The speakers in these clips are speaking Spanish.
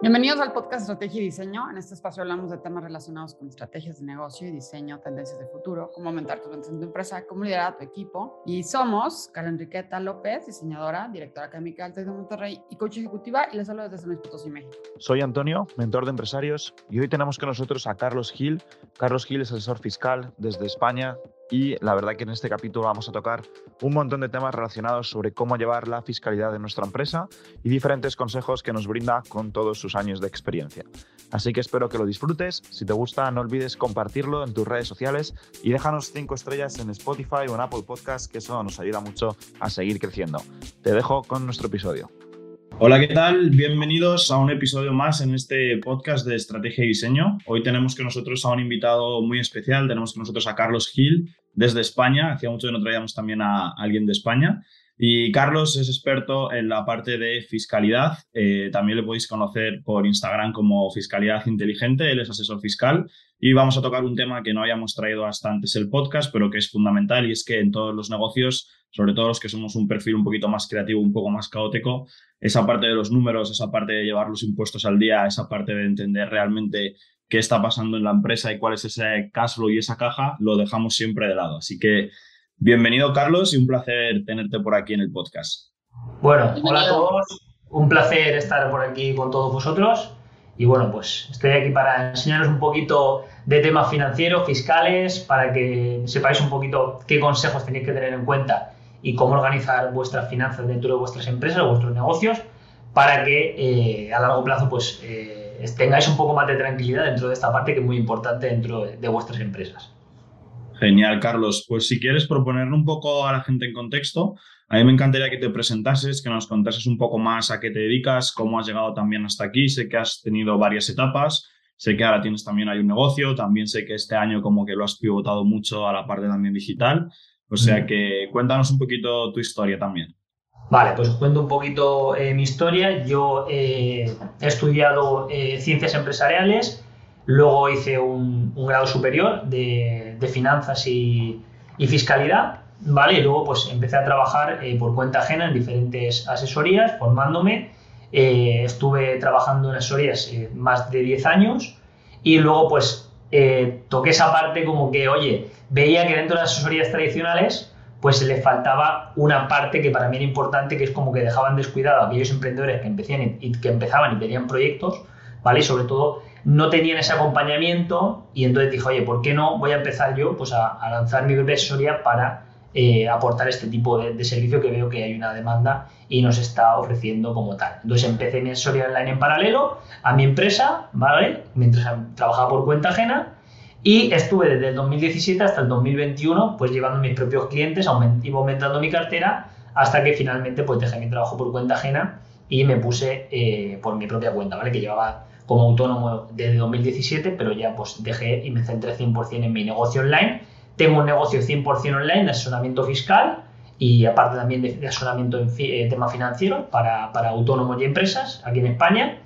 Bienvenidos al podcast Estrategia y Diseño. En este espacio hablamos de temas relacionados con estrategias de negocio y diseño, tendencias de futuro, cómo aumentar tu ventas en tu empresa, cómo liderar a tu equipo. Y somos Karen Enriqueta López, diseñadora, directora académica del TEC de Monterrey y coach ejecutiva, y les hablo desde San Luis Potosí, México. Soy Antonio, mentor de empresarios, y hoy tenemos con nosotros a Carlos Gil. Carlos Gil es asesor fiscal desde España, y la verdad que en este capítulo vamos a tocar un montón de temas relacionados sobre cómo llevar la fiscalidad de nuestra empresa y diferentes consejos que nos brinda con todos sus años de experiencia. Así que espero que lo disfrutes. Si te gusta, no olvides compartirlo en tus redes sociales y déjanos 5 estrellas en Spotify o en Apple Podcast, que eso nos ayuda mucho a seguir creciendo. Te dejo con nuestro episodio. Hola, ¿qué tal? Bienvenidos a un episodio más en este podcast de estrategia y diseño. Hoy tenemos con nosotros a un invitado muy especial. Tenemos con nosotros a Carlos Gil desde España. Hacía mucho que no traíamos también a alguien de España. Y Carlos es experto en la parte de fiscalidad. Eh, también le podéis conocer por Instagram como Fiscalidad Inteligente. Él es asesor fiscal. Y vamos a tocar un tema que no habíamos traído hasta antes el podcast, pero que es fundamental y es que en todos los negocios, sobre todo los que somos un perfil un poquito más creativo, un poco más caótico, esa parte de los números, esa parte de llevar los impuestos al día, esa parte de entender realmente qué está pasando en la empresa y cuál es ese cash flow y esa caja, lo dejamos siempre de lado. Así que bienvenido Carlos y un placer tenerte por aquí en el podcast. Bueno, hola a todos, un placer estar por aquí con todos vosotros y bueno, pues estoy aquí para enseñaros un poquito de temas financieros, fiscales, para que sepáis un poquito qué consejos tenéis que tener en cuenta y cómo organizar vuestras finanzas dentro de vuestras empresas o vuestros negocios para que eh, a largo plazo pues eh, tengáis un poco más de tranquilidad dentro de esta parte que es muy importante dentro de, vuestras empresas. Genial, Carlos. Pues si quieres proponer un poco a la gente en contexto, a mí me encantaría que te presentases, que nos contases un poco más a qué te dedicas, cómo has llegado también hasta aquí. Sé que has tenido varias etapas, sé que ahora tienes también hay un negocio, también sé que este año como que lo has pivotado mucho a la parte también digital. O sea que cuéntanos un poquito tu historia también. Vale, pues os cuento un poquito eh, mi historia. Yo eh, he estudiado eh, ciencias empresariales, luego hice un, grado superior de, finanzas y, fiscalidad, ¿vale? Y luego pues empecé a trabajar por cuenta ajena en diferentes asesorías, formándome. estuve trabajando en asesorías más de 10 años y luego pues toqué esa parte como que, oye, veía que dentro de las asesorías tradicionales pues le faltaba una parte que para mí era importante, que es como que dejaban descuidado a aquellos emprendedores que, y, que empezaban y tenían proyectos, ¿vale? Y sobre todo no tenían ese acompañamiento y entonces dije, oye, ¿por qué no voy a empezar yo pues, a, lanzar mi propia asesoría para eh, aportar este tipo de, servicio que veo que hay una demanda y nos está ofreciendo como tal? Entonces empecé mi asesoría online en paralelo a mi empresa, ¿vale? Mientras trabajaba por cuenta ajena y estuve desde el 2017 hasta el 2021 pues llevando mis propios clientes, iba aumentando mi cartera hasta que finalmente pues dejé mi trabajo por cuenta ajena y me puse eh, por mi propia cuenta, ¿vale? Que llevaba como autónomo desde 2017, pero ya pues dejé y me centré 100% en mi negocio online. Tengo un negocio 100% online de asesoramiento fiscal y aparte también de, asesoramiento en eh, temas financieros para, para autónomos y empresas aquí en España.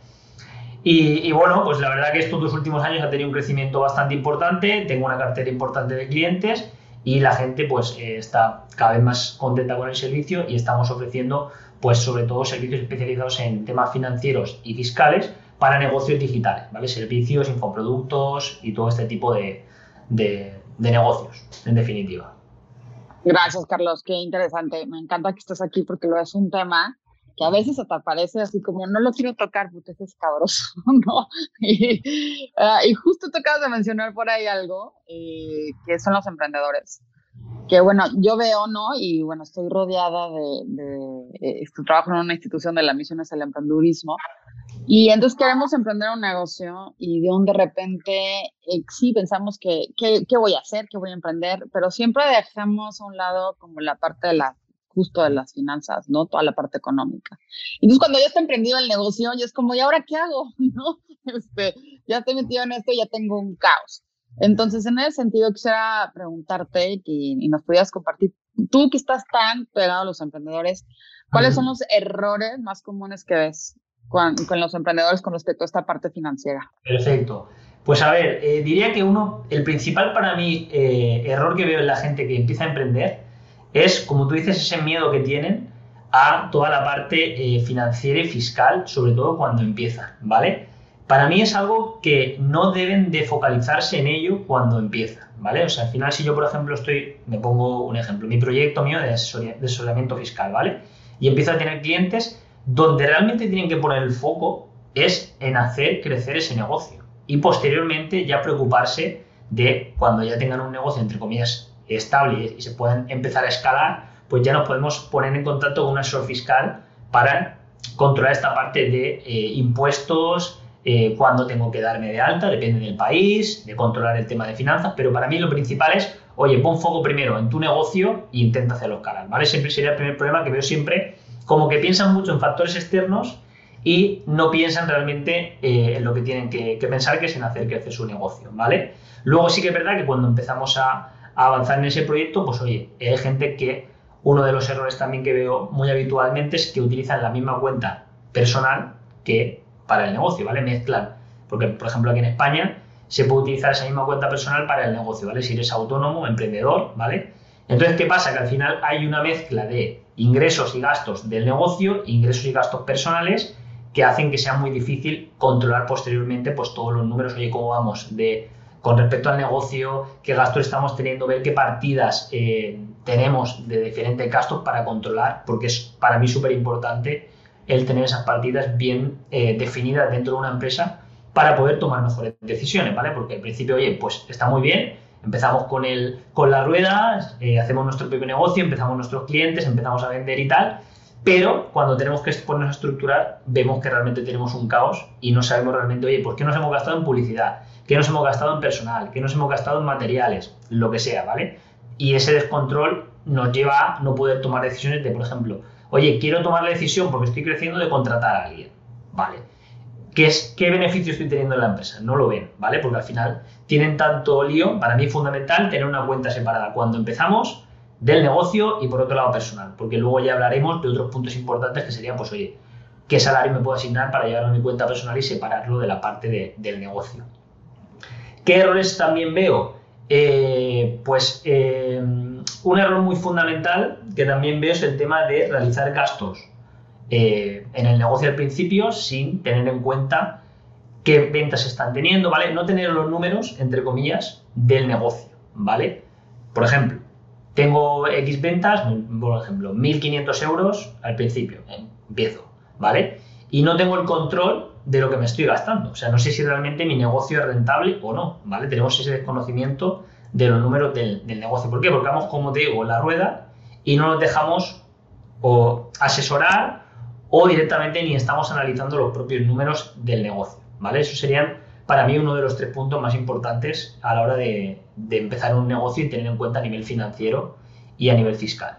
Y, bueno, pues la verdad que estos últimos años ha tenido un crecimiento bastante importante, tengo una cartera importante de clientes y la gente pues eh, está cada vez más contenta con el servicio y estamos ofreciendo pues sobre todo servicios especializados en temas financieros y fiscales para negocios digitales, ¿vale? Servicios, infoproductos y todo este tipo de, de negocios, en definitiva. Gracias, Carlos. Qué interesante. Me encanta que estés aquí porque lo es un tema que a veces hasta parece así como no lo quiero tocar porque es cabroso, ¿no? Ah, y, justo te de mencionar por ahí algo, eh, que son los emprendedores. Que bueno, yo veo, ¿no? Y bueno, estoy rodeada de, de eh, trabajo en una institución de la misión es el emprendedurismo. Y entonces queremos emprender un negocio y de un de repente, eh, sí, pensamos que, ¿qué voy a hacer? ¿Qué voy a emprender? Pero siempre dejamos a un lado como la parte de la justo de las finanzas, ¿no? Toda la parte económica. Entonces, cuando ya está emprendido el negocio, ya es como, ¿y ahora qué hago? ¿No? Este, ya estoy metido en esto, ya tengo un caos. Entonces, en ese sentido, quisiera preguntarte y, y nos pudieras compartir, tú que estás tan pegado a los emprendedores, ¿cuáles son los errores más comunes que ves con, los emprendedores con respecto a esta parte financiera? Perfecto. Pues a ver, eh, diría que uno, el principal para mí eh, error que veo en la gente que empieza a emprender es, como tú dices, ese miedo que tienen a toda la parte eh, financiera y fiscal, sobre todo cuando empieza, ¿vale? Para mí es algo que no deben de focalizarse en ello cuando empieza, ¿vale? O sea, al final si yo, por ejemplo, estoy, me pongo un ejemplo, mi proyecto mío de, asesoramiento fiscal, ¿vale? Y empiezo a tener clientes donde realmente tienen que poner el foco es en hacer crecer ese negocio y posteriormente ya preocuparse de cuando ya tengan un negocio, entre comillas, estable y se puedan empezar a escalar, pues ya nos podemos poner en contacto con un asesor fiscal para controlar esta parte de eh, impuestos, eh, cuándo tengo que darme de alta, depende del país, de controlar el tema de finanzas, pero para mí lo principal es, oye, pon foco primero en tu negocio e intenta hacerlo escalar, ¿vale? Siempre sería el primer problema que veo siempre, como que piensan mucho en factores externos y no piensan realmente eh, en lo que tienen que, pensar, que es en hacer crecer su negocio, ¿vale? Luego sí que es verdad que cuando empezamos a, avanzar en ese proyecto, pues oye, hay gente que uno de los errores también que veo muy habitualmente es que utilizan la misma cuenta personal que para el negocio, ¿vale? Mezclan, porque por ejemplo aquí en España se puede utilizar esa misma cuenta personal para el negocio, ¿vale? Si eres autónomo, emprendedor, ¿vale? Entonces, ¿qué pasa? Que al final hay una mezcla de ingresos y gastos del negocio, ingresos y gastos personales, que hacen que sea muy difícil controlar posteriormente pues todos los números, oye, cómo vamos de con respecto al negocio, qué gastos estamos teniendo, ver qué partidas eh, tenemos de diferentes gastos para controlar, porque es para mí súper importante el tener esas partidas bien eh, definidas dentro de una empresa para poder tomar mejores decisiones, ¿vale? Porque al principio, oye, pues está muy bien, empezamos con, el, con las ruedas, eh, hacemos nuestro propio negocio, empezamos nuestros clientes, empezamos a vender y tal, pero cuando tenemos que ponernos a estructurar, vemos que realmente tenemos un caos y no sabemos realmente, oye, ¿por qué nos hemos gastado en publicidad? ¿Qué nos hemos gastado en personal? ¿Qué nos hemos gastado en materiales? Lo que sea, ¿vale? Y ese descontrol nos lleva a no poder tomar decisiones de, por ejemplo, oye, quiero tomar la decisión porque estoy creciendo de contratar a alguien, ¿vale? ¿Qué, es, ¿Qué beneficio estoy teniendo en la empresa? No lo ven, ¿vale? Porque al final tienen tanto lío, para mí es fundamental tener una cuenta separada cuando empezamos del negocio y por otro lado personal, porque luego ya hablaremos de otros puntos importantes que serían, pues oye, ¿qué salario me puedo asignar para llevarlo a mi cuenta personal y separarlo de la parte del negocio? ¿Qué errores también veo? Eh, pues eh, un error muy fundamental que también veo es el tema de realizar gastos eh, en el negocio al principio sin tener en cuenta qué ventas están teniendo, ¿vale? No tener los números, entre comillas, del negocio, ¿vale? Por ejemplo, tengo X ventas, por ejemplo, 1.500 euros al principio, empiezo, ¿vale? Y no tengo el control de lo que me estoy gastando. O sea, no sé si realmente mi negocio es rentable o no, ¿vale? Tenemos ese desconocimiento de los números del, negocio. ¿Por qué? Porque vamos, como te digo, la rueda y no nos dejamos o asesorar o directamente ni estamos analizando los propios números del negocio, ¿vale? Eso serían para mí uno de los tres puntos más importantes a la hora de, de empezar un negocio y tener en cuenta a nivel financiero y a nivel fiscal.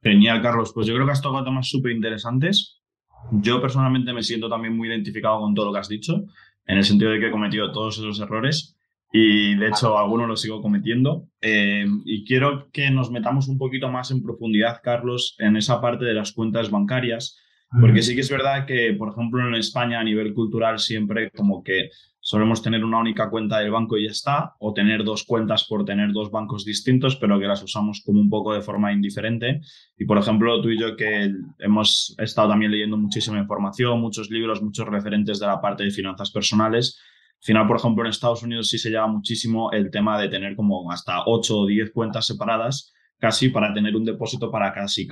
Genial, Carlos. Pues yo creo que has tocado temas súper interesantes yo personalmente me siento también muy identificado con todo lo que has dicho, en el sentido de que he cometido todos esos errores y de hecho algunos los sigo cometiendo. Eh, y quiero que nos metamos un poquito más en profundidad, Carlos, en esa parte de las cuentas bancarias, porque sí que es verdad que, por ejemplo, en España a nivel cultural siempre como que solemos tener una única cuenta del banco y ya está, o tener dos cuentas por tener dos bancos distintos, pero que las usamos como un poco de forma indiferente. Y por ejemplo, tú y yo que hemos estado también leyendo muchísima información, muchos libros, muchos referentes de la parte de finanzas personales, al final, por ejemplo, en Estados Unidos sí se lleva muchísimo el tema de tener como hasta 8 o 10 cuentas separadas casi para tener un depósito para casi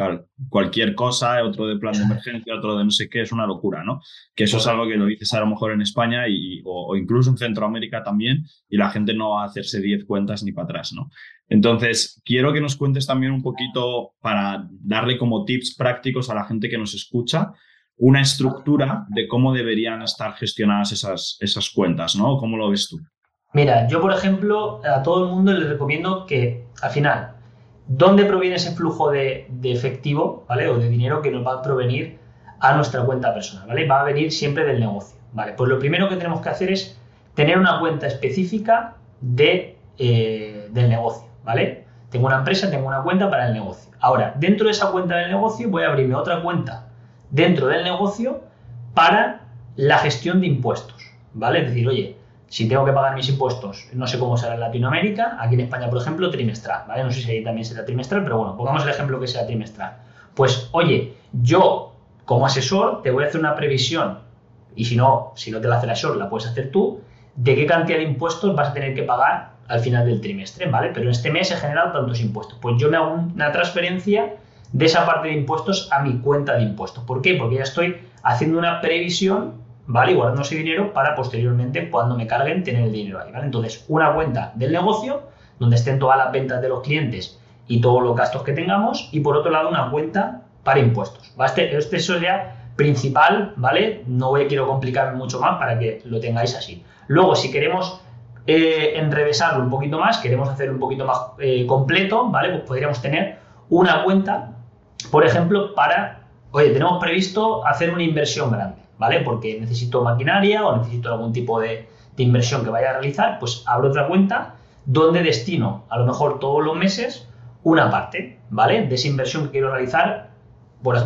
cualquier cosa, otro de plan de emergencia, otro de no sé qué, es una locura, ¿no? Que eso es algo que lo dices a lo mejor en España y, o, incluso en Centroamérica también, y la gente no va a hacerse 10 cuentas ni para atrás, ¿no? Entonces, quiero que nos cuentes también un poquito para darle como tips prácticos a la gente que nos escucha, una estructura de cómo deberían estar gestionadas esas, esas cuentas, ¿no? ¿Cómo lo ves tú? Mira, yo por ejemplo a todo el mundo les recomiendo que al final ¿Dónde proviene ese flujo de, efectivo, ¿vale? O de dinero que nos va a provenir a nuestra cuenta personal, ¿vale? Va a venir siempre del negocio, ¿vale? Pues lo primero que tenemos que hacer es tener una cuenta específica de, eh, del negocio, ¿vale? Tengo una empresa, tengo una cuenta para el negocio. Ahora, dentro de esa cuenta del negocio voy a abrirme otra cuenta dentro del negocio para la gestión de impuestos, ¿vale? Es decir, oye, si tengo que pagar mis impuestos, no sé cómo será en Latinoamérica, aquí en España, por ejemplo, trimestral, ¿vale? No sé si ahí también será trimestral, pero bueno, pongamos el ejemplo que sea trimestral. Pues oye, yo como asesor te voy a hacer una previsión, y si no, si no te la hace el asesor, la puedes hacer tú, de qué cantidad de impuestos vas a tener que pagar al final del trimestre, ¿vale? Pero en este mes he generado tantos impuestos. Pues yo me hago una transferencia de esa parte de impuestos a mi cuenta de impuestos. ¿Por qué? Porque ya estoy haciendo una previsión, ¿vale? Y guardando ese dinero para posteriormente, cuando me carguen, tener el dinero ahí, ¿vale? Entonces, una cuenta del negocio, donde estén todas las ventas de los clientes y todos los gastos que tengamos, y por otro lado, una cuenta para impuestos. Este, este es ya principal, ¿vale? No voy, quiero complicarme mucho más para que lo tengáis así. Luego, si queremos eh, enrevesarlo un poquito más, queremos hacerlo un poquito más eh, completo, ¿vale? Pues podríamos tener una cuenta, por ejemplo, para, oye, tenemos previsto hacer una inversión grande, ¿vale? Porque necesito maquinaria o necesito algún tipo de, inversión que vaya a realizar, pues abro otra cuenta donde destino, a lo mejor todos los meses, una parte, ¿vale? De esa inversión que quiero realizar.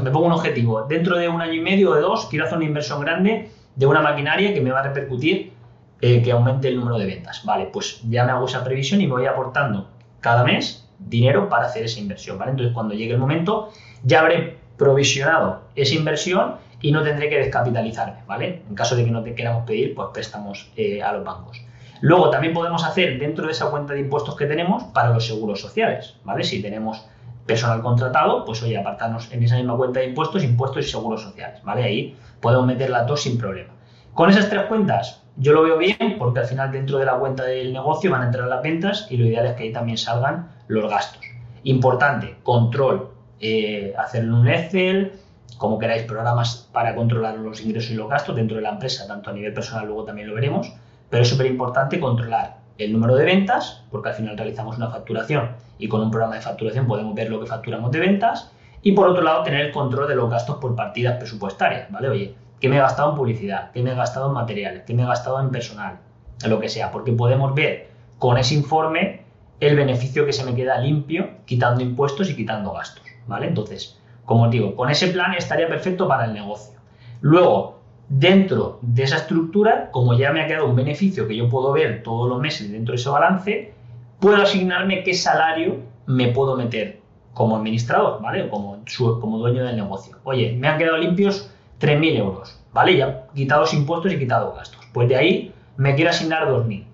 Me pongo un objetivo. Dentro de un año y medio o de dos, quiero hacer una inversión grande de una maquinaria que me va a repercutir eh, que aumente el número de ventas. Vale, pues ya me hago esa previsión y me voy aportando cada mes dinero para hacer esa inversión. ¿vale? Entonces, cuando llegue el momento, ya habré provisionado esa inversión y no tendré que descapitalizarme. ¿vale? En caso de que no te queramos pedir, pues préstamos eh, a los bancos. Luego también podemos hacer dentro de esa cuenta de impuestos que tenemos para los seguros sociales, ¿vale? Si tenemos personal contratado, pues oye, apartarnos en esa misma cuenta de impuestos, impuestos y seguros sociales, ¿vale? Ahí podemos meter las dos sin problema. Con esas tres cuentas, yo lo veo bien porque al final dentro de la cuenta del negocio van a entrar las ventas y lo ideal es que ahí también salgan los gastos. Importante, control, eh, hacer un Excel, como queráis, programas para controlar los ingresos y los gastos dentro de la empresa, tanto a nivel personal, luego también lo veremos pero es súper importante controlar el número de ventas, porque al final realizamos una facturación y con un programa de facturación podemos ver lo que facturamos de ventas. Y por otro lado, tener el control de los gastos por partidas presupuestarias, ¿vale? Oye, ¿qué me he gastado en publicidad? ¿Qué me he gastado en materiales? ¿Qué me he gastado en personal? Lo que sea, porque podemos ver con ese informe el beneficio que se me queda limpio, quitando impuestos y quitando gastos, ¿vale? Entonces, como os digo, con ese plan estaría perfecto para el negocio. Luego, Dentro de esa estructura, como ya me ha quedado un beneficio que yo puedo ver todos los meses dentro de ese balance, puedo asignarme qué salario me puedo meter como administrador, ¿vale? O como, como dueño del negocio. Oye, me han quedado limpios 3.000 euros, ¿vale? Ya quitados impuestos y quitado gastos. Pues de ahí me quiero asignar 2.000.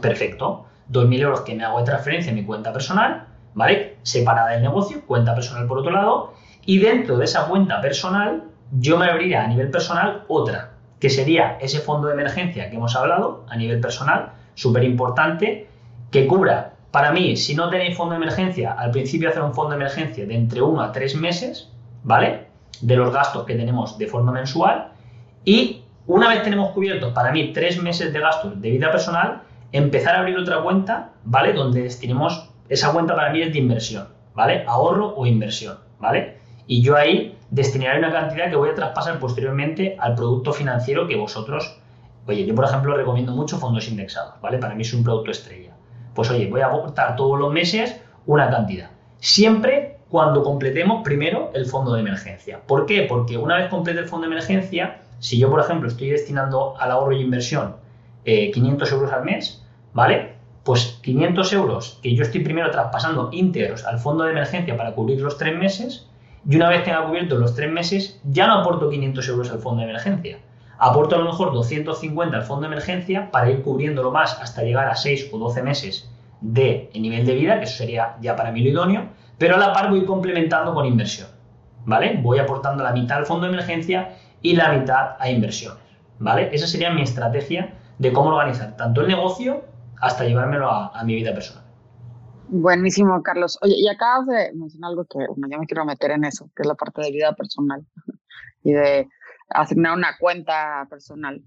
Perfecto. 2.000 euros que me hago de transferencia en mi cuenta personal, ¿vale? Separada del negocio, cuenta personal por otro lado. Y dentro de esa cuenta personal yo me abriría a nivel personal otra, que sería ese fondo de emergencia que hemos hablado a nivel personal, súper importante, que cubra, para mí, si no tenéis fondo de emergencia, al principio hacer un fondo de emergencia de entre uno a tres meses, ¿vale? De los gastos que tenemos de forma mensual y una vez tenemos cubiertos, para mí, tres meses de gastos de vida personal, empezar a abrir otra cuenta, ¿vale? Donde destinemos, esa cuenta para mí es de inversión, ¿vale? Ahorro o inversión, ¿vale? Y yo ahí destinaré una cantidad que voy a traspasar posteriormente al producto financiero que vosotros, oye, yo por ejemplo recomiendo mucho fondos indexados, ¿vale? Para mí es un producto estrella. Pues oye, voy a aportar todos los meses una cantidad. Siempre cuando completemos primero el fondo de emergencia. ¿Por qué? Porque una vez complete el fondo de emergencia, si yo por ejemplo estoy destinando al ahorro y inversión 500 eh, euros al mes, ¿vale? Pues 500 euros que yo estoy primero traspasando íntegros al fondo de emergencia para cubrir los tres meses, y una vez tenga cubierto los tres meses, ya no aporto 500 euros al fondo de emergencia. Aporto a lo mejor 250 al fondo de emergencia para ir cubriéndolo más hasta llegar a 6 o 12 meses de nivel de vida, que eso sería ya para mí lo idóneo, pero a la par voy complementando con inversión. ¿Vale? Voy aportando la mitad al fondo de emergencia y la mitad a inversiones. ¿Vale? Esa sería mi estrategia de cómo organizar tanto el negocio hasta llevármelo a mi vida personal. Buenísimo, Carlos. Oye, y acabas de mencionar algo que bueno, yo me quiero meter en eso, que es la parte de vida personal y de asignar una cuenta personal.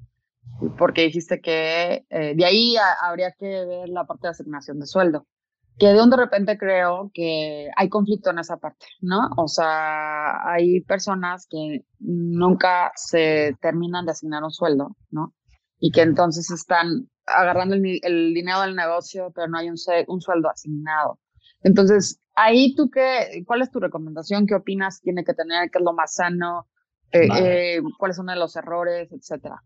Porque dijiste que eh, de ahí habría que ver la parte de asignación de sueldo. Que de un de repente creo que hay conflicto en esa parte, ¿no? O sea, hay personas que nunca se terminan de asignar un sueldo, ¿no? Y que entonces están agarrando el, dinero del negocio, pero no hay un, un sueldo asignado. Entonces, ahí tú qué, ¿cuál es tu recomendación? ¿Qué opinas tiene que tener? ¿Qué es lo más sano? Eh, eh, ¿Cuáles son los errores, etcétera?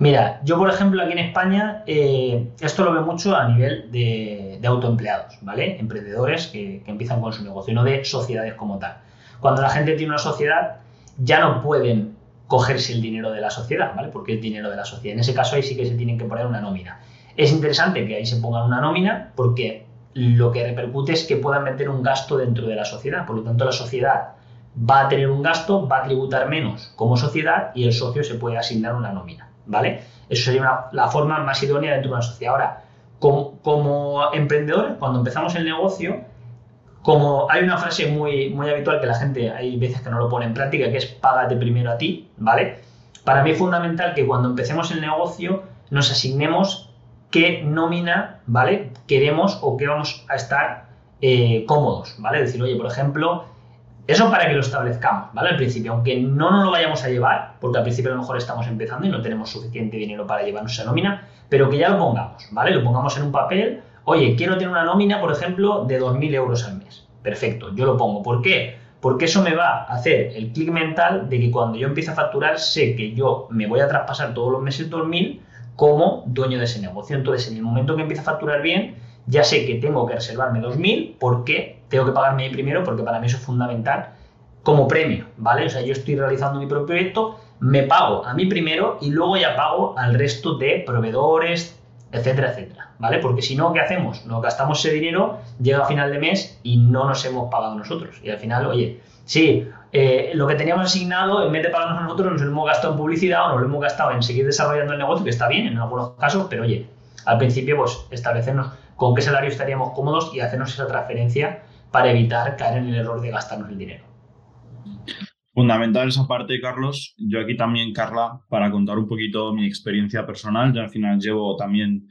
Mira, yo por ejemplo aquí en España, eh, esto lo veo mucho a nivel de, autoempleados, ¿vale? Emprendedores que, que, empiezan con su negocio, no de sociedades como tal. Cuando la gente tiene una sociedad, ya no pueden cogerse el dinero de la sociedad, ¿vale? Porque es dinero de la sociedad. En ese caso ahí sí que se tienen que poner una nómina. Es interesante que ahí se pongan una nómina porque lo que repercute es que puedan meter un gasto dentro de la sociedad. Por lo tanto, la sociedad va a tener un gasto, va a tributar menos como sociedad y el socio se puede asignar una nómina, ¿vale? Eso sería la forma más idónea dentro de una sociedad. Ahora, como, como emprendedores, cuando empezamos el negocio, como hay una frase muy, muy habitual que la gente hay veces que no lo pone en práctica, que es págate primero a ti, ¿vale? Para mí es fundamental que cuando empecemos el negocio nos asignemos qué nómina, ¿vale? Queremos o qué vamos a estar eh, cómodos, ¿vale? Decir, oye, por ejemplo, eso para que lo establezcamos, ¿vale? Al principio, aunque no nos lo vayamos a llevar, porque al principio a lo mejor estamos empezando y no tenemos suficiente dinero para llevarnos esa nómina, pero que ya lo pongamos, ¿vale? Lo pongamos en un papel Oye, quiero tener una nómina, por ejemplo, de 2.000 euros al mes. Perfecto, yo lo pongo. ¿Por qué? Porque eso me va a hacer el clic mental de que cuando yo empiece a facturar, sé que yo me voy a traspasar todos los meses 2.000 como dueño de ese negocio. Entonces, en el momento que empiece a facturar bien, ya sé que tengo que reservarme 2.000 porque tengo que pagarme primero, porque para mí eso es fundamental como premio, ¿vale? O sea, yo estoy realizando mi propio proyecto, me pago a mí primero y luego ya pago al resto de proveedores, etcétera, etcétera, ¿vale? Porque si no, ¿qué hacemos? Nos gastamos ese dinero, llega a final de mes y no nos hemos pagado nosotros. Y al final, oye, sí, eh, lo que teníamos asignado, en vez de pagarnos nosotros, nos hemos gastado en publicidad o nos lo hemos gastado en seguir desarrollando el negocio, que está bien en algunos casos, pero oye, al principio, pues establecernos con qué salario estaríamos cómodos y hacernos esa transferencia para evitar caer en el error de gastarnos el dinero. Fundamental esa parte, Carlos. Yo aquí también, Carla, para contar un poquito mi experiencia personal. Yo al final llevo también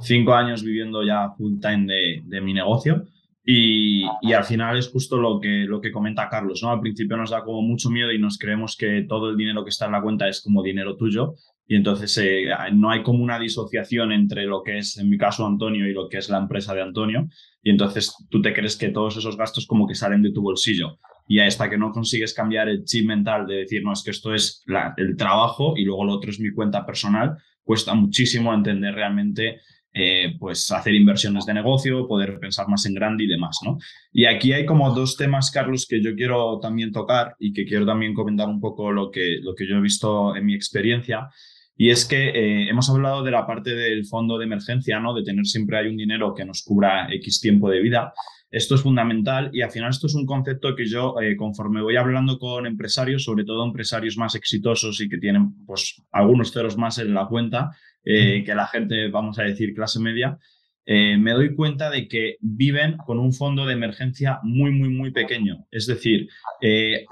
cinco años viviendo ya full time de, de mi negocio. Y, y, al final es justo lo que, lo que comenta Carlos, ¿no? Al principio nos da como mucho miedo y nos creemos que todo el dinero que está en la cuenta es como dinero tuyo y entonces eh, no hay como una disociación entre lo que es, en mi caso, Antonio y lo que es la empresa de Antonio y entonces tú te crees que todos esos gastos como que salen de tu bolsillo y hasta que no consigues cambiar el chip mental de decir, no, es que esto es el trabajo y luego lo otro es mi cuenta personal, cuesta muchísimo entender realmente eh, pues hacer inversiones de negocio, poder pensar más en grande y demás, ¿no? Y aquí hay como dos temas, Carlos, que yo quiero también tocar y que quiero también comentar un poco lo que, lo que yo he visto en mi experiencia. Y es que eh, hemos hablado de la parte del fondo de emergencia, ¿no? De tener siempre hay un dinero que nos cubra X tiempo de vida. Esto es fundamental y al final esto es un concepto que yo, eh, conforme voy hablando con empresarios, sobre todo empresarios más exitosos y que tienen pues algunos ceros más en la cuenta eh, que la gente, vamos a decir, clase media, eh, me doy cuenta de que viven con un fondo de emergencia muy, muy, muy pequeño. Es decir,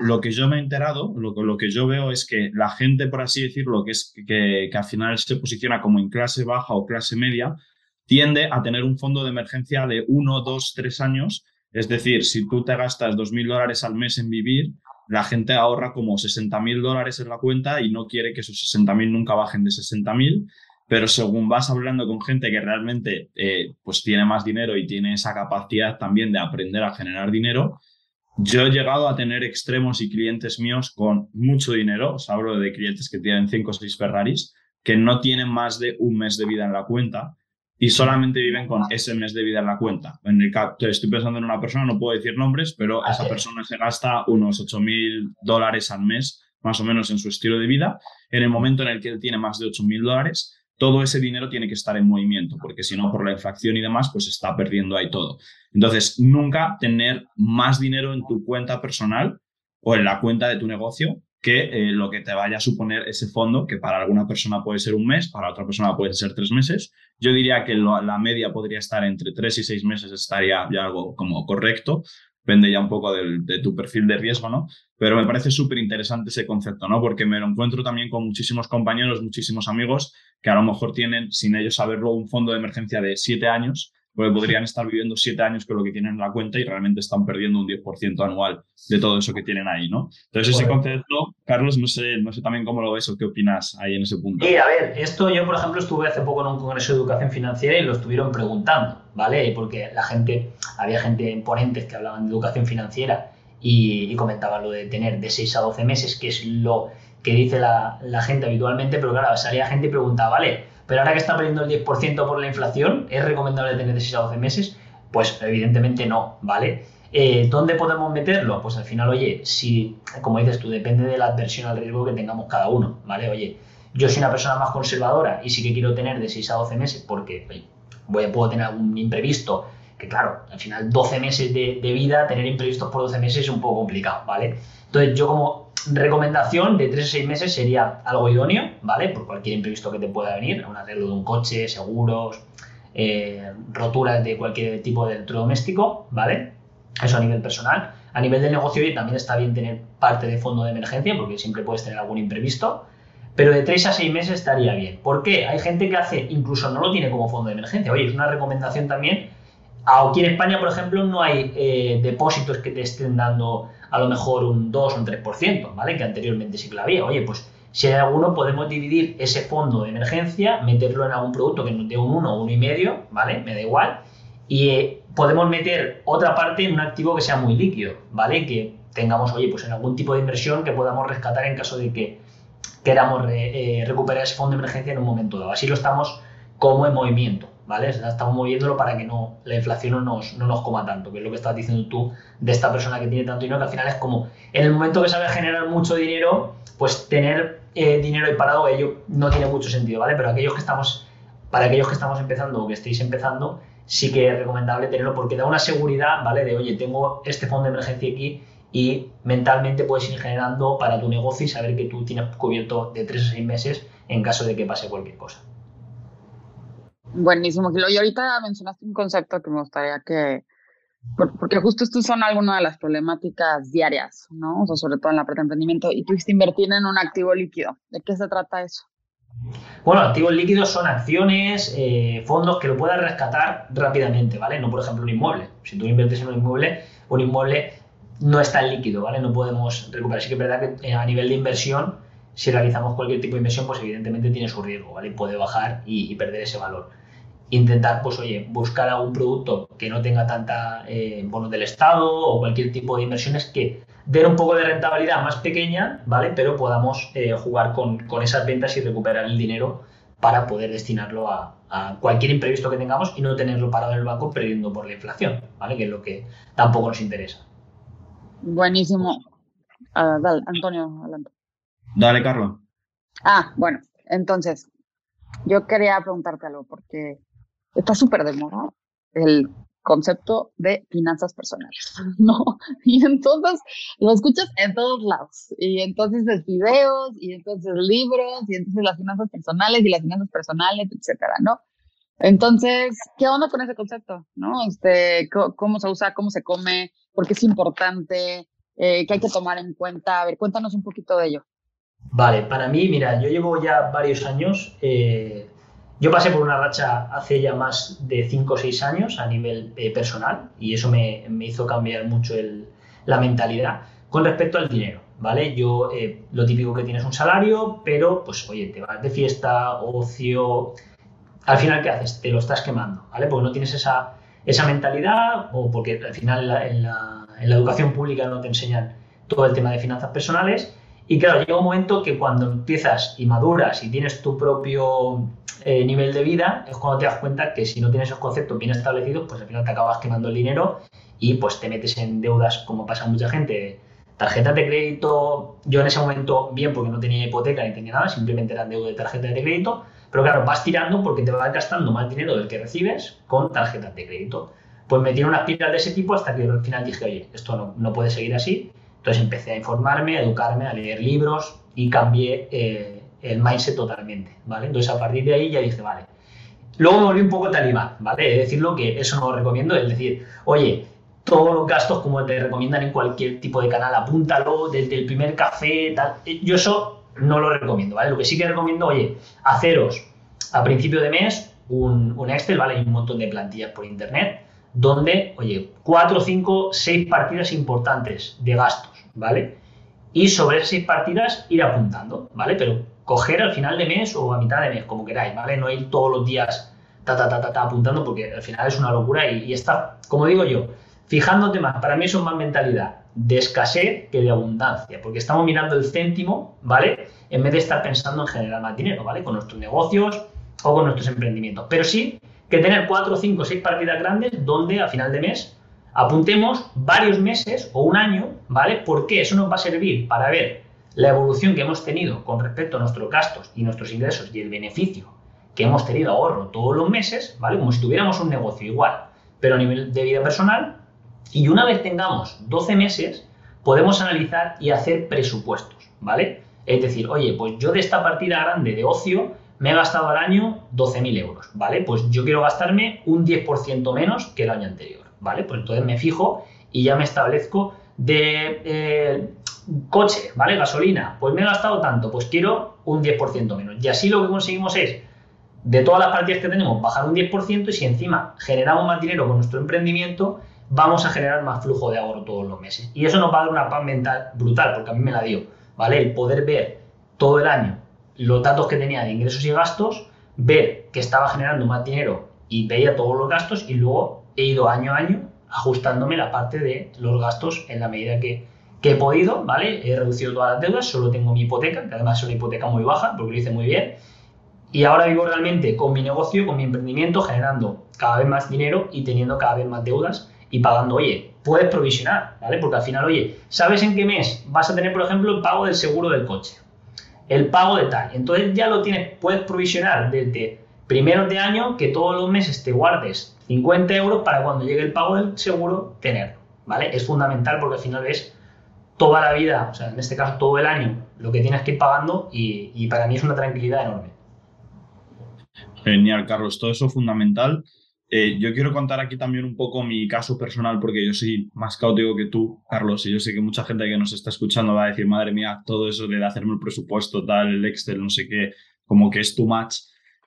lo que yo me he enterado, lo, lo, que yo veo es que la gente, por así decirlo, que, es, que, que al final se posiciona como en clase baja o clase media, tiende a tener un fondo de emergencia de uno, dos, tres años. Es decir, si tú te gastas dos mil dólares al mes en vivir, la gente ahorra como 60 mil dólares en la cuenta y no quiere que esos 60 mil nunca bajen de 60 mil. Pero según vas hablando con gente que realmente eh, pues tiene más dinero y tiene esa capacidad también de aprender a generar dinero, yo he llegado a tener extremos y clientes míos con mucho dinero, os hablo de clientes que tienen 5 o 6 Ferraris, que no tienen más de un mes de vida en la cuenta y solamente viven con ese mes de vida en la cuenta. En el estoy pensando en una persona, no puedo decir nombres, pero esa persona se gasta unos 8 mil dólares al mes, más o menos, en su estilo de vida. En el momento en el que él tiene más de 8 mil dólares, todo ese dinero tiene que estar en movimiento, porque si no, por la inflación y demás, pues está perdiendo ahí todo. Entonces, nunca tener más dinero en tu cuenta personal o en la cuenta de tu negocio que eh, lo que te vaya a suponer ese fondo, que para alguna persona puede ser un mes, para otra persona puede ser tres meses. Yo diría que la media podría estar entre tres y seis meses, estaría ya algo como correcto, depende ya un poco de tu perfil de riesgo, ¿no? Pero me parece súper interesante ese concepto, ¿no? Porque me lo encuentro también con muchísimos compañeros, muchísimos amigos que a lo mejor tienen, sin ellos saberlo, un fondo de emergencia de siete años porque podrían estar viviendo siete años con lo que tienen en la cuenta y realmente están perdiendo un 10% anual de todo eso que tienen ahí, ¿no? Entonces, ese concepto, Carlos, no sé, no sé también cómo lo ves o qué opinas ahí en ese punto. Sí, a ver, esto yo, por ejemplo, estuve hace poco en un congreso de educación financiera y lo estuvieron preguntando, ¿vale? Porque la gente, había gente en ponentes que hablaban de educación financiera y, comentaban lo de tener de 6 a 12 meses, que es lo que dice la, la gente habitualmente, pero claro, salía gente y preguntaba, ¿vale? Pero ahora que está perdiendo el 10% por la inflación, ¿es recomendable tener de 6 a 12 meses? Pues evidentemente no, ¿vale? Eh, ¿Dónde podemos meterlo? Pues al final, oye, si, como dices tú, depende de la adversión al riesgo que tengamos cada uno, ¿vale? Oye, yo soy una persona más conservadora y sí que quiero tener de 6 a 12 meses porque voy, puedo tener algún imprevisto, que claro, al final 12 meses de vida, tener imprevistos por 12 meses es un poco complicado, ¿vale? Entonces yo como recomendación de 3 a 6 meses sería algo idóneo, ¿vale? Por cualquier imprevisto que te pueda venir, un arreglo de un coche, seguros, eh, roturas de cualquier tipo de electrodoméstico, ¿vale? Eso a nivel personal. A nivel de negocio también está bien tener parte de fondo de emergencia porque siempre puedes tener algún imprevisto. Pero de 3 a 6 meses estaría bien. ¿Por qué? Hay gente que hace, incluso no lo tiene como fondo de emergencia. Oye, es una recomendación también. Aquí en España, por ejemplo, no hay eh, depósitos que te estén dando a lo mejor un 2 o un 3%, ¿vale? Que anteriormente sí que lo había. Oye, pues si hay alguno, podemos dividir ese fondo de emergencia, meterlo en algún producto que nos dé un 1 o 1,5, ¿vale? Me da igual. Y eh, podemos meter otra parte en un activo que sea muy líquido, ¿vale? Que tengamos, oye, pues en algún tipo de inversión que podamos rescatar en caso de que queramos eh, recuperar ese fondo de emergencia en un momento dado. Así lo estamos como en movimiento, ¿vale? estamos moviéndolo para que no, la inflación no nos, no nos coma tanto, que es lo que estás diciendo tú de esta persona que tiene tanto dinero, que al final es como, en el momento que sabe generar mucho dinero, pues tener eh, dinero ahí parado, ello no tiene mucho sentido, ¿vale? Pero aquellos que estamos, para aquellos que estamos empezando o que estéis empezando, sí que es recomendable tenerlo porque da una seguridad, ¿vale? De, oye, tengo este fondo de emergencia aquí y mentalmente puedes ir generando para tu negocio y saber que tú tienes cubierto de 3 a 6 meses en caso de que pase cualquier cosa. Buenísimo, Y ahorita mencionaste un concepto que me gustaría que, porque justo estos son algunas de las problemáticas diarias, ¿no? O sea, sobre todo en la parte de emprendimiento. Y tú dijiste invertir en un activo líquido. ¿De qué se trata eso? Bueno, activos líquidos son acciones, eh, fondos que lo puedas rescatar rápidamente, ¿vale? No, por ejemplo, un inmueble. Si tú inviertes en un inmueble, un inmueble no está líquido, ¿vale? No podemos recuperar. Sí que es verdad que eh, a nivel de inversión, si realizamos cualquier tipo de inversión, pues evidentemente tiene su riesgo, ¿vale? Puede bajar y perder ese valor intentar, pues oye, buscar algún producto que no tenga tanta eh, bonos del Estado o cualquier tipo de inversiones que den un poco de rentabilidad más pequeña, ¿vale? Pero podamos eh, jugar con, con, esas ventas y recuperar el dinero para poder destinarlo a, a, cualquier imprevisto que tengamos y no tenerlo parado en el banco perdiendo por la inflación, ¿vale? Que es lo que tampoco nos interesa. Buenísimo. Uh, dale, Antonio, adelante. Dale, Carlos. Ah, bueno, entonces, yo quería preguntarte algo, porque está súper de moda el concepto de finanzas personales, ¿no? Y entonces lo escuchas en todos lados, y entonces ves videos, y entonces libros, y entonces las finanzas personales y las finanzas personales, etcétera, ¿no? Entonces, ¿qué onda con ese concepto? ¿No? Este, ¿Cómo se usa? ¿Cómo se come? ¿Por qué es importante? Eh, ¿Qué hay que tomar en cuenta? A ver, cuéntanos un poquito de ello. Vale, para mí, mira, yo llevo ya varios años eh, yo pasé por una racha hace ya más de 5 o 6 años a nivel eh, personal y eso me, hizo cambiar mucho la mentalidad con respecto al dinero, ¿vale? Yo, eh, lo típico que tienes un salario, pero pues oye, te vas de fiesta, ocio, al final ¿qué haces? Te lo estás quemando, ¿vale? Porque no tienes esa, esa mentalidad o porque al final en la educación pública no te enseñan todo el tema de finanzas personales y claro, llega un momento que cuando empiezas y maduras y tienes tu propio eh, nivel de vida, es cuando te das cuenta que si no tienes esos conceptos bien establecidos, pues al final te acabas quemando el dinero y pues te metes en deudas como pasa a mucha gente. Tarjetas de crédito, yo en ese momento bien porque no tenía hipoteca ni tenía nada, simplemente eran deuda de tarjetas de crédito, pero claro, vas tirando porque te vas gastando más dinero del que recibes con tarjetas de crédito. Pues me tiene una espiral de ese tipo hasta que al final dije, oye, esto no, no puede seguir así. Entonces empecé a informarme, a educarme, a leer libros y cambié eh, el mindset totalmente, ¿vale? Entonces a partir de ahí ya dije, vale. Luego me volví un poco talibán, ¿vale? Es decirlo que eso no lo recomiendo, es decir, oye, todos los gastos como te recomiendan en cualquier tipo de canal, apúntalo desde el primer café, tal. Yo eso no lo recomiendo, ¿vale? Lo que sí que recomiendo, oye, haceros a principio de mes un, un Excel, ¿vale? Hay un montón de plantillas por internet donde, oye, cuatro, cinco, seis partidas importantes de gastos, ¿vale? Y sobre esas seis partidas ir apuntando, ¿vale? Pero coger al final de mes o a mitad de mes, como queráis, ¿vale? No ir todos los días ta, ta, ta, ta, apuntando porque al final es una locura y, está, como digo yo, fijándote más, para mí eso es más mentalidad de escasez que de abundancia, porque estamos mirando el céntimo, ¿vale? En vez de estar pensando en generar más dinero, ¿vale? Con nuestros negocios o con nuestros emprendimientos. Pero sí que tener cuatro, cinco, seis partidas grandes donde a final de mes apuntemos varios meses o un año, ¿vale? Porque eso nos va a servir para ver la evolución que hemos tenido con respecto a nuestros gastos y nuestros ingresos y el beneficio que hemos tenido ahorro todos los meses, ¿vale? Como si tuviéramos un negocio igual, pero a nivel de vida personal. Y una vez tengamos 12 meses, podemos analizar y hacer presupuestos, ¿vale? Es decir, oye, pues yo de esta partida grande de ocio me he gastado al año 12.000 euros, ¿vale? Pues yo quiero gastarme un 10% menos que el año anterior, ¿vale? Pues entonces me fijo y ya me establezco de eh, coche, ¿vale? Gasolina, pues me he gastado tanto, pues quiero un 10% menos. Y así lo que conseguimos es, de todas las partidas que tenemos, bajar un 10% y si encima generamos más dinero con nuestro emprendimiento, vamos a generar más flujo de ahorro todos los meses. Y eso nos va a dar una paz mental brutal, porque a mí me la dio, ¿vale? El poder ver todo el año los datos que tenía de ingresos y gastos, ver que estaba generando más dinero y veía todos los gastos y luego he ido año a año ajustándome la parte de los gastos en la medida que, he podido, ¿vale? He reducido todas las deudas, solo tengo mi hipoteca, que además es una hipoteca muy baja porque lo hice muy bien. Y ahora vivo realmente con mi negocio, con mi emprendimiento, generando cada vez más dinero y teniendo cada vez más deudas y pagando, oye, puedes provisionar, ¿vale? Porque al final, oye, ¿sabes en qué mes vas a tener, por ejemplo, el pago del seguro del coche? el pago de tal. Entonces ya lo tienes, puedes provisionar desde primeros de año que todos los meses te guardes 50 euros para cuando llegue el pago del seguro tenerlo, ¿vale? Es fundamental porque al final es toda la vida, o sea, en este caso todo el año, lo que tienes que ir pagando y, y para mí es una tranquilidad enorme. Genial, Carlos, todo eso es fundamental. Eh, yo quiero contar aquí también un poco mi caso personal, porque yo soy más caótico que tú, Carlos, y yo sé que mucha gente que nos está escuchando va a decir, madre mía, todo eso de hacerme el presupuesto, tal, el Excel, no sé qué, como que es too much.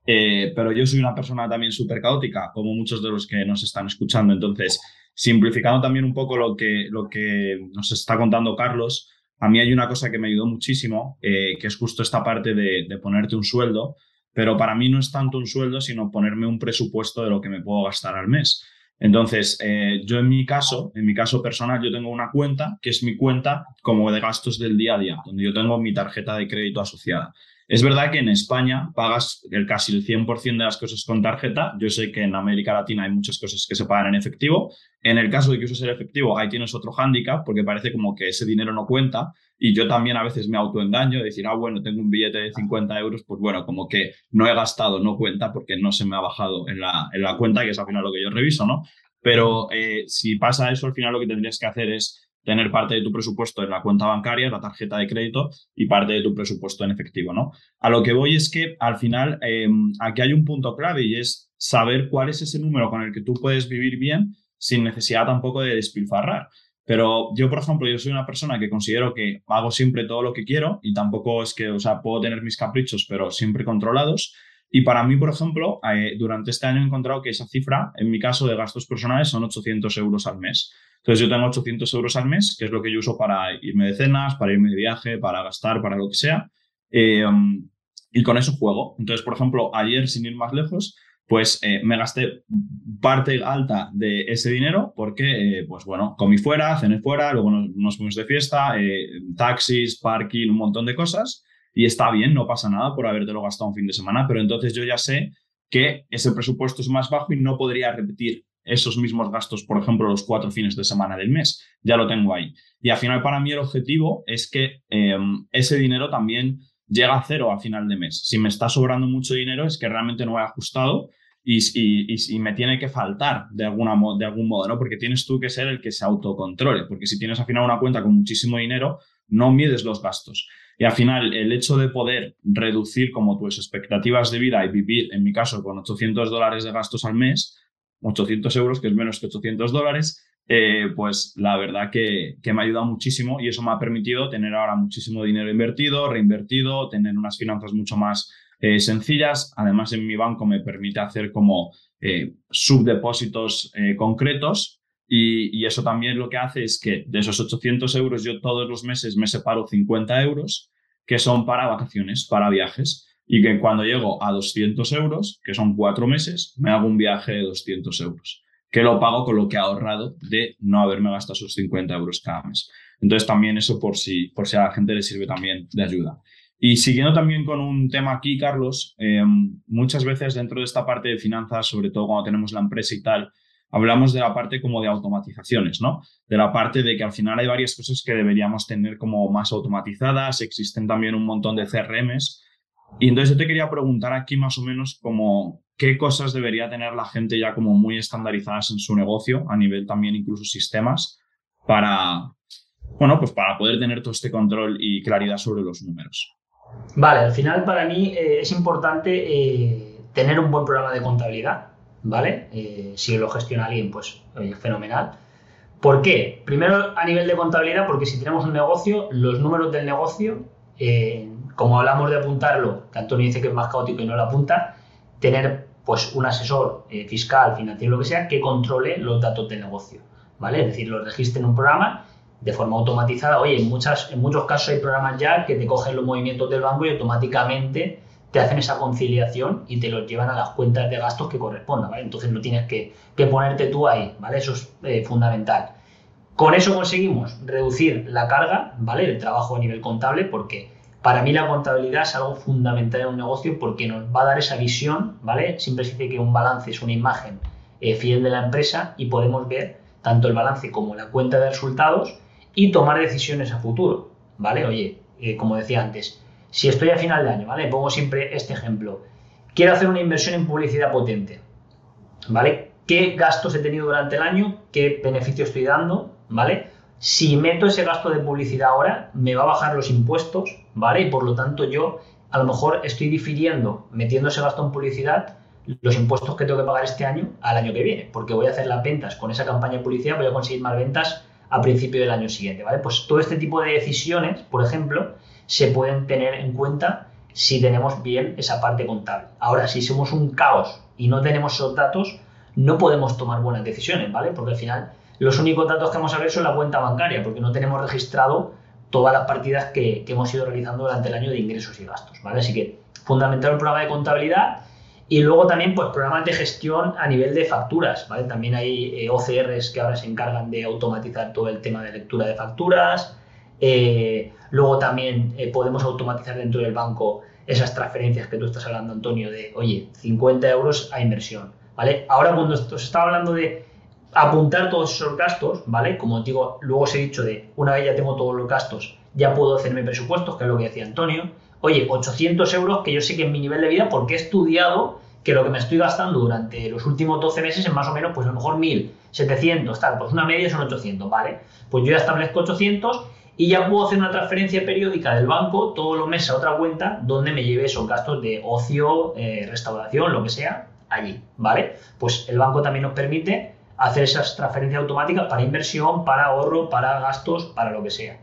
Eh, pero yo soy una persona también súper caótica, como muchos de los que nos están escuchando. Entonces, simplificando también un poco lo que, lo que nos está contando Carlos, a mí hay una cosa que me ayudó muchísimo, eh, que es justo esta parte de, ponerte un sueldo pero para mí no es tanto un sueldo, sino ponerme un presupuesto de lo que me puedo gastar al mes. Entonces, eh, yo en mi caso, en mi caso personal, yo tengo una cuenta que es mi cuenta como de gastos del día a día, donde yo tengo mi tarjeta de crédito asociada. Es verdad que en España pagas casi el 100% de las cosas con tarjeta. Yo sé que en América Latina hay muchas cosas que se pagan en efectivo. En el caso de que uses el efectivo, ahí tienes otro hándicap porque parece como que ese dinero no cuenta. Y yo también a veces me autoengaño de decir, ah, bueno, tengo un billete de 50 euros, pues bueno, como que no he gastado, no cuenta porque no se me ha bajado en la, en la cuenta, que es al final lo que yo reviso, ¿no? Pero eh, si pasa eso, al final lo que tendrías que hacer es tener parte de tu presupuesto en la cuenta bancaria, la tarjeta de crédito y parte de tu presupuesto en efectivo, ¿no? A lo que voy es que al final em, aquí hay un punto clave y es saber cuál es ese número con el que tú puedes vivir bien sin necesidad tampoco de despilfarrar. Pero yo, por ejemplo, yo soy una persona que considero que hago siempre todo lo que quiero y tampoco es que, o sea, puedo tener mis caprichos, pero siempre controlados. Y para mí, por ejemplo, eh, durante este año he encontrado que esa cifra, en mi caso de gastos personales, son 800 euros al mes. Entonces yo tengo 800 euros al mes, que es lo que yo uso para irme de cenas, para irme de viaje, para gastar, para lo que sea. Eh, y con eso juego. Entonces, por ejemplo, ayer, sin ir más lejos, pues eh, me gasté parte alta de ese dinero porque, eh, pues bueno, comí fuera, cené fuera, luego nos, fuimos de fiesta, taxis, parking, un montón de cosas. Y está bien, no pasa nada por habértelo gastado un fin de semana, pero entonces yo ya sé que ese presupuesto es más bajo y no podría repetir esos mismos gastos, por ejemplo, los cuatro fines de semana del mes. Ya lo tengo ahí. Y al final, para mí, el objetivo es que em, ese dinero también llega a cero al final de mes. Si me está sobrando mucho dinero, es que realmente no he ajustado y, y, me tiene que faltar de, alguna, de algún modo, ¿no? Porque tienes tú que ser el que se autocontrole. Porque si tienes al final una cuenta con muchísimo dinero, no mides los gastos. Y al final, el hecho de poder reducir como tus expectativas de vida y vivir, en mi caso, con 800 dólares de gastos al mes, 800 euros, que es menos que 800 dólares, eh, pues la verdad que, que, me ha ayudado muchísimo y eso me ha permitido tener ahora muchísimo dinero invertido, reinvertido, tener unas finanzas mucho más eh, sencillas. Además, en mi banco me permite hacer como eh, subdepósitos concretos y, y, eso también lo que hace es que de esos 800 euros yo todos los meses me separo 50 euros que son para vacaciones, para viajes y que cuando llego a 200 euros, que son cuatro meses, me hago un viaje de 200 euros, que lo pago con lo que he ahorrado de no haberme gastado esos 50 euros cada mes. Entonces también eso por si, por si a la gente le sirve también de ayuda. Y siguiendo también con un tema aquí, Carlos, eh, muchas veces dentro de esta parte de finanzas, sobre todo cuando tenemos la empresa y tal, hablamos de la parte como de automatizaciones, ¿no? De la parte de que al final hay varias cosas que deberíamos tener como más automatizadas, existen también un montón de CRMs. Y entonces yo te quería preguntar aquí más o menos como qué cosas debería tener la gente ya como muy estandarizadas en su negocio, a nivel también incluso sistemas, para, bueno, pues para poder tener todo este control y claridad sobre los números. Vale, al final para mí eh, es importante eh, tener un buen programa de contabilidad, ¿vale? Eh, si lo gestiona alguien, pues fenomenal. ¿Por qué? Primero a nivel de contabilidad, porque si tenemos un negocio, los números del negocio, como hablamos de apuntarlo, que Antonio dice que es más caótico y no lo apunta, tener pues un asesor fiscal, financiero, lo que sea, que controle los datos del negocio, ¿vale? Es decir, los registre en un programa de forma automatizada. Oye, en, muchas, en muchos casos hay programas ya que te cogen los movimientos del banco y automáticamente te hacen esa conciliación y te los llevan a las cuentas de gastos que correspondan, ¿vale? Entonces no tienes que, ponerte tú ahí, ¿vale? Eso es eh, fundamental. Con eso conseguimos reducir la carga, ¿vale? El trabajo a nivel contable, porque para mí la contabilidad es algo fundamental en un negocio porque nos va a dar esa visión, ¿vale? Siempre se dice que un balance es una imagen eh, fiel de la empresa y podemos ver tanto el balance como la cuenta de resultados y tomar decisiones a futuro, ¿vale? Oye, eh, como decía antes, si estoy a final de año, ¿vale? Pongo siempre este ejemplo. Quiero hacer una inversión en publicidad potente, ¿vale? ¿Qué gastos he tenido durante el año? ¿Qué beneficio estoy dando? ¿Vale? Si meto ese gasto de publicidad ahora, me va a bajar los impuestos, ¿vale? Y por lo tanto yo a lo mejor estoy difiriendo, metiendo ese gasto en publicidad, los impuestos que tengo que pagar este año al año que viene, porque voy a hacer las ventas con esa campaña de publicidad, voy a conseguir más ventas a principio del año siguiente, ¿vale? Pues todo este tipo de decisiones, por ejemplo, se pueden tener en cuenta si tenemos bien esa parte contable. Ahora, si somos un caos y no tenemos esos datos, no podemos tomar buenas decisiones, ¿vale? Porque al final los únicos datos que vamos a ver son la cuenta bancaria, porque no tenemos registrado todas las partidas que, hemos ido realizando durante el año de ingresos y gastos, ¿vale? Así que fundamental un programa de contabilidad y luego también, pues, programas de gestión a nivel de facturas, ¿vale? También hay eh, OCRs que ahora se encargan de automatizar todo el tema de lectura de facturas. Eh, luego también eh, podemos automatizar dentro del banco esas transferencias que tú estás hablando, Antonio, de, oye, 50 euros a inversión, ¿vale? Ahora cuando se está hablando de apuntar todos esos gastos, ¿vale? Como digo, luego os he dicho de, una vez ya tengo todos los gastos, ya puedo hacerme presupuestos, que es lo que decía Antonio. Oye, 800 euros que yo sé que en mi nivel de vida, porque he estudiado que lo que me estoy gastando durante los últimos 12 meses es más o menos, pues a lo mejor 1.700, tal, pues una media son 800, ¿vale? Pues yo ya establezco 800 y ya puedo hacer una transferencia periódica del banco todos los meses a otra cuenta donde me lleve esos gastos de ocio, eh, restauración, lo que sea, allí, ¿vale? Pues el banco también nos permite hacer esas transferencias automáticas para inversión, para ahorro, para gastos, para lo que sea.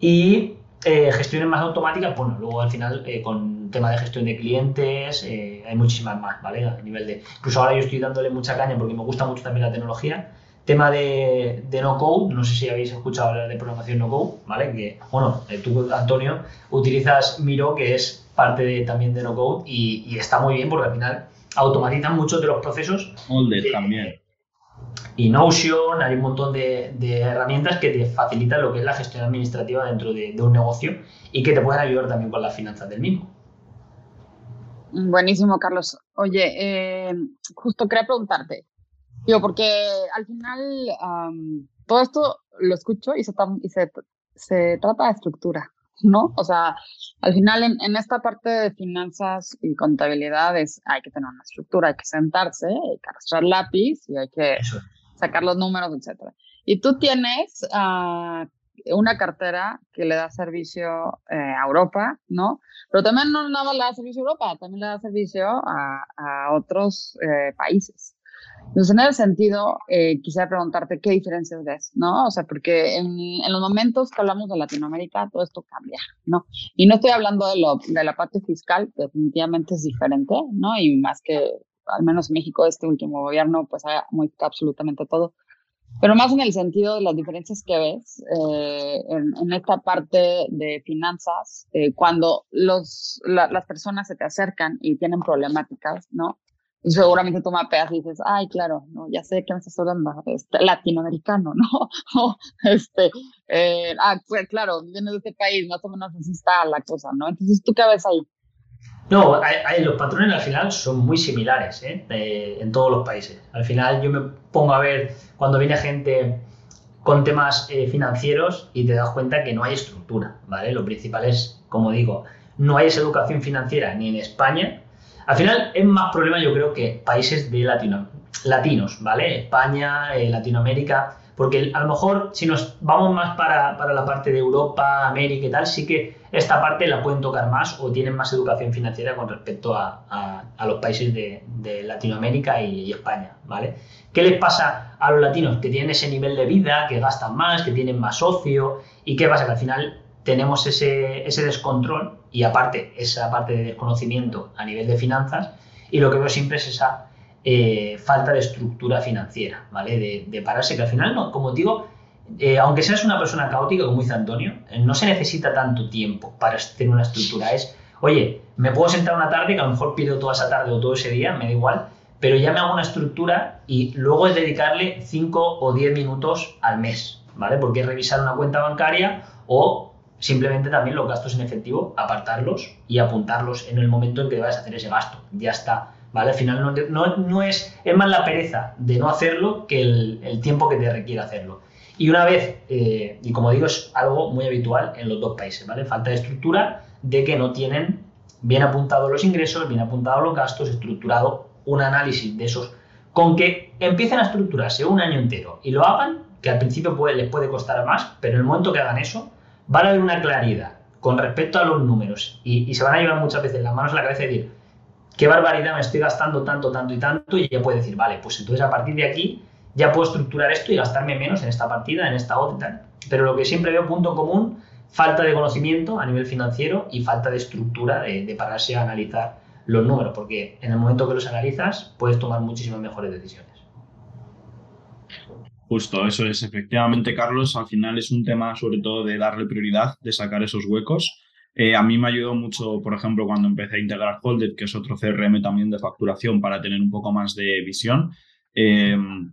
Y eh, gestiones más automáticas, bueno, luego al final eh, con tema de gestión de clientes hay muchísimas más, ¿vale? A nivel de... Incluso ahora yo estoy dándole mucha caña porque me gusta mucho también la tecnología. Tema de, no code, no sé si habéis escuchado hablar de programación no code, ¿vale? Que, bueno, tú, Antonio, utilizas Miro, que es parte de, también de no code y, está muy bien porque al final automatizan muchos de los procesos. Molde también y Notion, hay un montón de, herramientas que te facilitan lo que es la gestión administrativa dentro de, un negocio y que te pueden ayudar también con las finanzas del mismo. Buenísimo, Carlos. Oye, eh, justo quería preguntarte, digo, porque al final todo esto lo escucho y, se, y se, se trata de estructura. ¿no? O sea, al final en, esta parte de finanzas y contabilidades hay que tener una estructura, hay que sentarse, hay que arrastrar lápiz y hay que sacar los números, etcétera. Y tú tienes uh, una cartera que le da servicio eh, a Europa, ¿no? Pero también no nada le da servicio a Europa, también le da servicio a, a otros eh, países. Entonces, en ese sentido, eh, quisiera preguntarte qué diferencias ves, ¿no? O sea, porque en, en, los momentos que hablamos de Latinoamérica, todo esto cambia, ¿no? Y no estoy hablando de, lo, de la parte fiscal, definitivamente es diferente, ¿no? Y más que, al menos en México, este último gobierno, pues ha modificado absolutamente todo. Pero más en el sentido de las diferencias que ves eh, en, en, esta parte de finanzas, eh, cuando los, las personas se te acercan y tienen problemáticas, ¿no? Y seguramente tú mapeas y dices, ay, claro, no, ya sé que me estás hablando, este, latinoamericano, ¿no? este, eh, ah, pues claro, vienes de este país, más o menos así está la cosa, ¿no? Entonces, ¿tú qué ves ahí? No, los patrones al final son muy similares ¿eh? en todos los países. Al final yo me pongo a ver cuando viene gente con temas eh, financieros y te das cuenta que no hay estructura, ¿vale? Lo principal es, como digo, no hay esa educación financiera ni en España. Al final es más problema yo creo que países de Latino, latinos, ¿vale? España, eh, Latinoamérica, porque a lo mejor si nos vamos más para, la parte de Europa, América y tal, sí que esta parte la pueden tocar más o tienen más educación financiera con respecto a, los países de, Latinoamérica y, España, ¿vale? ¿Qué les pasa a los latinos? Que tienen ese nivel de vida, que gastan más, que tienen más ocio y qué pasa que al final tenemos ese, ese descontrol y aparte esa parte de desconocimiento a nivel de finanzas y lo que veo siempre es esa eh, falta de estructura financiera, ¿vale? De, pararse, que al final, no, como digo, eh, aunque seas una persona caótica, como dice Antonio, eh, no se necesita tanto tiempo para tener una estructura. Es, oye, me puedo sentar una tarde, que a lo mejor pido toda esa tarde o todo ese día, me da igual, pero ya me hago una estructura y luego es dedicarle 5 o 10 minutos al mes, ¿vale? Porque es revisar una cuenta bancaria o simplemente también los gastos en efectivo, apartarlos y apuntarlos en el momento en que a hacer ese gasto. Ya está. ¿vale? Al final no, no, es, es más la pereza de no hacerlo que el, tiempo que te requiere hacerlo. Y una vez, eh, y como digo, es algo muy habitual en los dos países, ¿vale? Falta de estructura de que no tienen bien apuntados los ingresos, bien apuntados los gastos, estructurado un análisis de esos. Con que empiecen a estructurarse un año entero y lo hagan, que al principio puede, les puede costar más, pero en el momento que hagan eso, van a haber una claridad con respecto a los números y, se van a llevar muchas veces las manos a la cabeza y decir, qué barbaridad me estoy gastando tanto, tanto y tanto, y ya puede decir, vale, pues entonces a partir de aquí ya puedo estructurar esto y gastarme menos en esta partida, en esta otra. Pero lo que siempre veo punto común, falta de conocimiento a nivel financiero y falta de estructura de, pararse a analizar los números, porque en el momento que los analizas puedes tomar muchísimas mejores decisiones. Justo, eso es. Efectivamente, Carlos, al final es un tema sobre todo de darle prioridad, de sacar esos huecos eh, a mí me ayudó mucho, por ejemplo, cuando empecé a integrar Holded, que es otro CRM también de facturación para tener un poco más de visión. Em,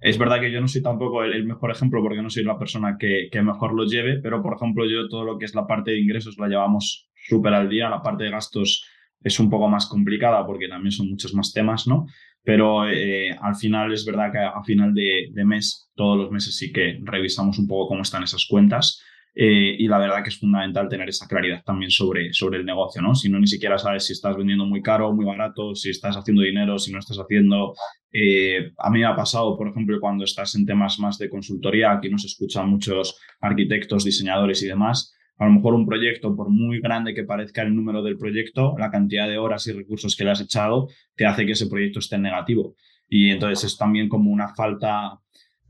es verdad que yo no soy tampoco el, mejor ejemplo porque no soy la persona que, mejor lo lleve, pero por ejemplo yo todo lo que es la parte de ingresos la llevamos súper al día, la parte de gastos es un poco más complicada porque también son muchos más temas, ¿no? Pero eh, al final es verdad que a final de, de mes, todos los meses sí que revisamos un poco cómo están esas cuentas eh, y la verdad que es fundamental tener esa claridad también sobre, sobre el negocio, ¿no? Si no, ni siquiera sabes si estás vendiendo muy caro, muy barato, si estás haciendo dinero, si no estás haciendo. Eh, a mí me ha pasado, por ejemplo, cuando estás en temas más de consultoría, aquí nos escuchan muchos arquitectos, diseñadores y demás. A lo mejor un proyecto, por muy grande que parezca el número del proyecto, la cantidad de horas y recursos que le has echado te hace que ese proyecto esté en negativo. Y entonces es también como una falta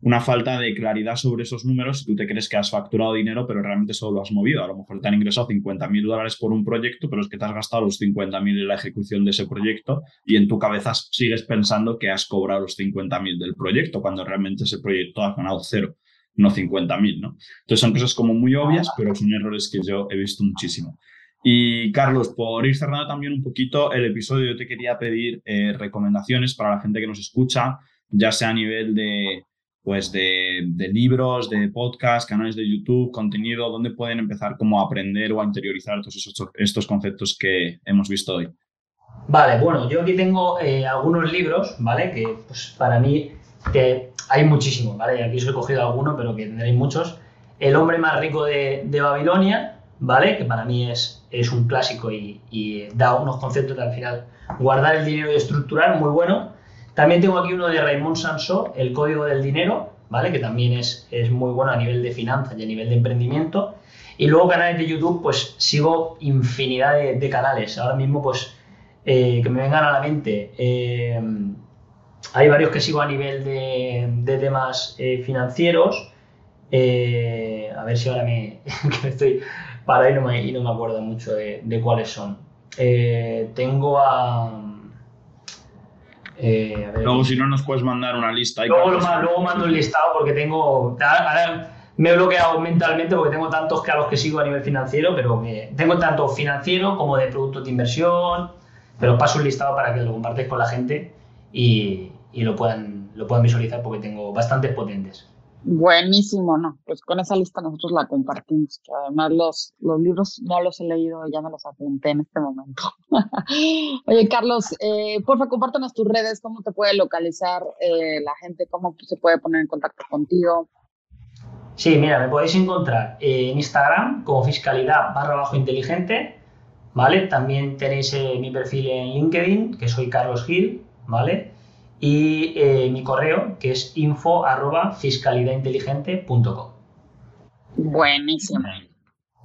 una falta de claridad sobre esos números si tú te crees que has facturado dinero, pero realmente solo lo has movido. A lo mejor te han ingresado 50 mil dólares por un proyecto, pero es que te has gastado los 50 mil en la ejecución de ese proyecto y en tu cabeza sigues pensando que has cobrado los 50 mil del proyecto, cuando realmente ese proyecto ha ganado cero, no 50 mil, ¿no? Entonces son cosas como muy obvias, pero son errores que yo he visto muchísimo. Y Carlos, por ir cerrando también un poquito el episodio, yo te quería pedir eh, recomendaciones para la gente que nos escucha, ya sea a nivel de pues de, libros, de podcasts, canales de YouTube, contenido, donde pueden empezar como a aprender o a interiorizar todos estos, conceptos que hemos visto hoy. Vale, bueno, yo aquí tengo eh, algunos libros, ¿vale? Que pues, para mí que hay muchísimos, ¿vale? Aquí os he cogido alguno, pero que tendréis muchos. El hombre más rico de, Babilonia, ¿vale? Que para mí es, es un clásico y, y da unos conceptos al final guardar el dinero y estructurar, muy bueno. También tengo aquí uno de Raymond Sansó, El Código del Dinero, ¿vale? Que también es, es muy bueno a nivel de finanzas y a nivel de emprendimiento. Y luego canales de YouTube, pues sigo infinidad de, canales. Ahora mismo, pues, eh, que me vengan a la mente. Eh, hay varios que sigo a nivel de, temas eh, financieros. a ver si ahora me, estoy para ahí no me, y no me acuerdo mucho de, de cuáles son. tengo a eh, luego, si no, nos puedes mandar una lista. Luego, luego mando un listado porque tengo. Ahora me he bloqueado mentalmente porque tengo tantos que a los que sigo a nivel financiero, pero tengo tanto financiero como de productos de inversión. Pero paso un listado para que lo compartáis con la gente y, lo, puedan, lo puedan visualizar porque tengo bastantes potentes. Buenísimo, ¿no? Pues con esa lista nosotros la compartimos, que además los, los libros no los he leído, ya me los apunté en este momento. Oye, Carlos, eh, porfa, compártanos tus redes, cómo te puede localizar eh, la gente, cómo se puede poner en contacto contigo. Sí, mira, me podéis encontrar en Instagram como fiscalidad barra bajo inteligente, ¿vale? También tenéis eh, mi perfil en LinkedIn, que soy Carlos Gil, ¿vale? y eh, mi correo que es info arroba fiscalidadinteligente.com. Buenísimo.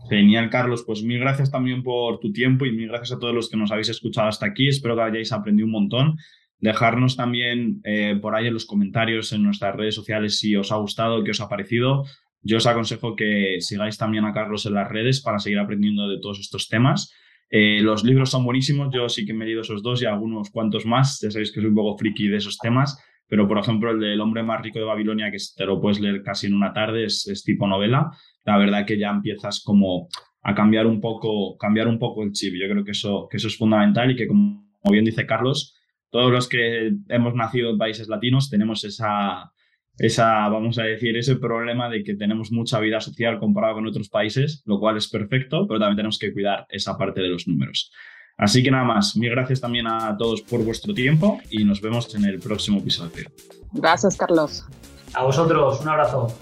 Genial, Carlos. Pues mil gracias también por tu tiempo y mil gracias a todos los que nos habéis escuchado hasta aquí. Espero que hayáis aprendido un montón. Dejarnos también eh, por ahí en los comentarios en nuestras redes sociales si os ha gustado, qué os ha parecido. Yo os aconsejo que sigáis también a Carlos en las redes para seguir aprendiendo de todos estos temas. Eh, los libros son buenísimos, yo sí que he leído esos dos y algunos cuantos más, ya sabéis que soy un poco friki de esos temas, pero por ejemplo el del hombre más rico de Babilonia, que te lo puedes leer casi en una tarde, es, tipo novela, la verdad que ya empiezas como a cambiar un poco, cambiar un poco el chip. Yo creo que eso es fundamental y que como bien dice Carlos, todos los que hemos nacido en países latinos tenemos esa, esa, vamos a decir, ese problema de que tenemos mucha vida social comparado con otros países, lo cual es perfecto, pero también tenemos que cuidar esa parte de los números. Así que nada más, mil gracias también a todos por vuestro tiempo y nos vemos en el próximo episodio. Gracias, Carlos. A vosotros, un abrazo.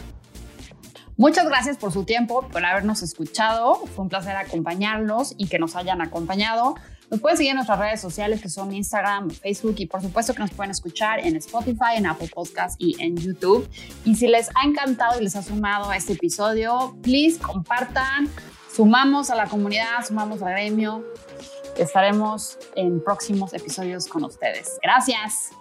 Muchas gracias por su tiempo, por habernos escuchado. Fue un placer acompañarlos y que nos hayan acompañado. Nos pueden seguir en nuestras redes sociales que son Instagram, Facebook y por supuesto que nos pueden escuchar en Spotify, en Apple Podcast y en YouTube. Y si les ha encantado y les ha sumado a este episodio, please compartan, sumamos a la comunidad, sumamos al gremio. Estaremos en próximos episodios con ustedes. Gracias.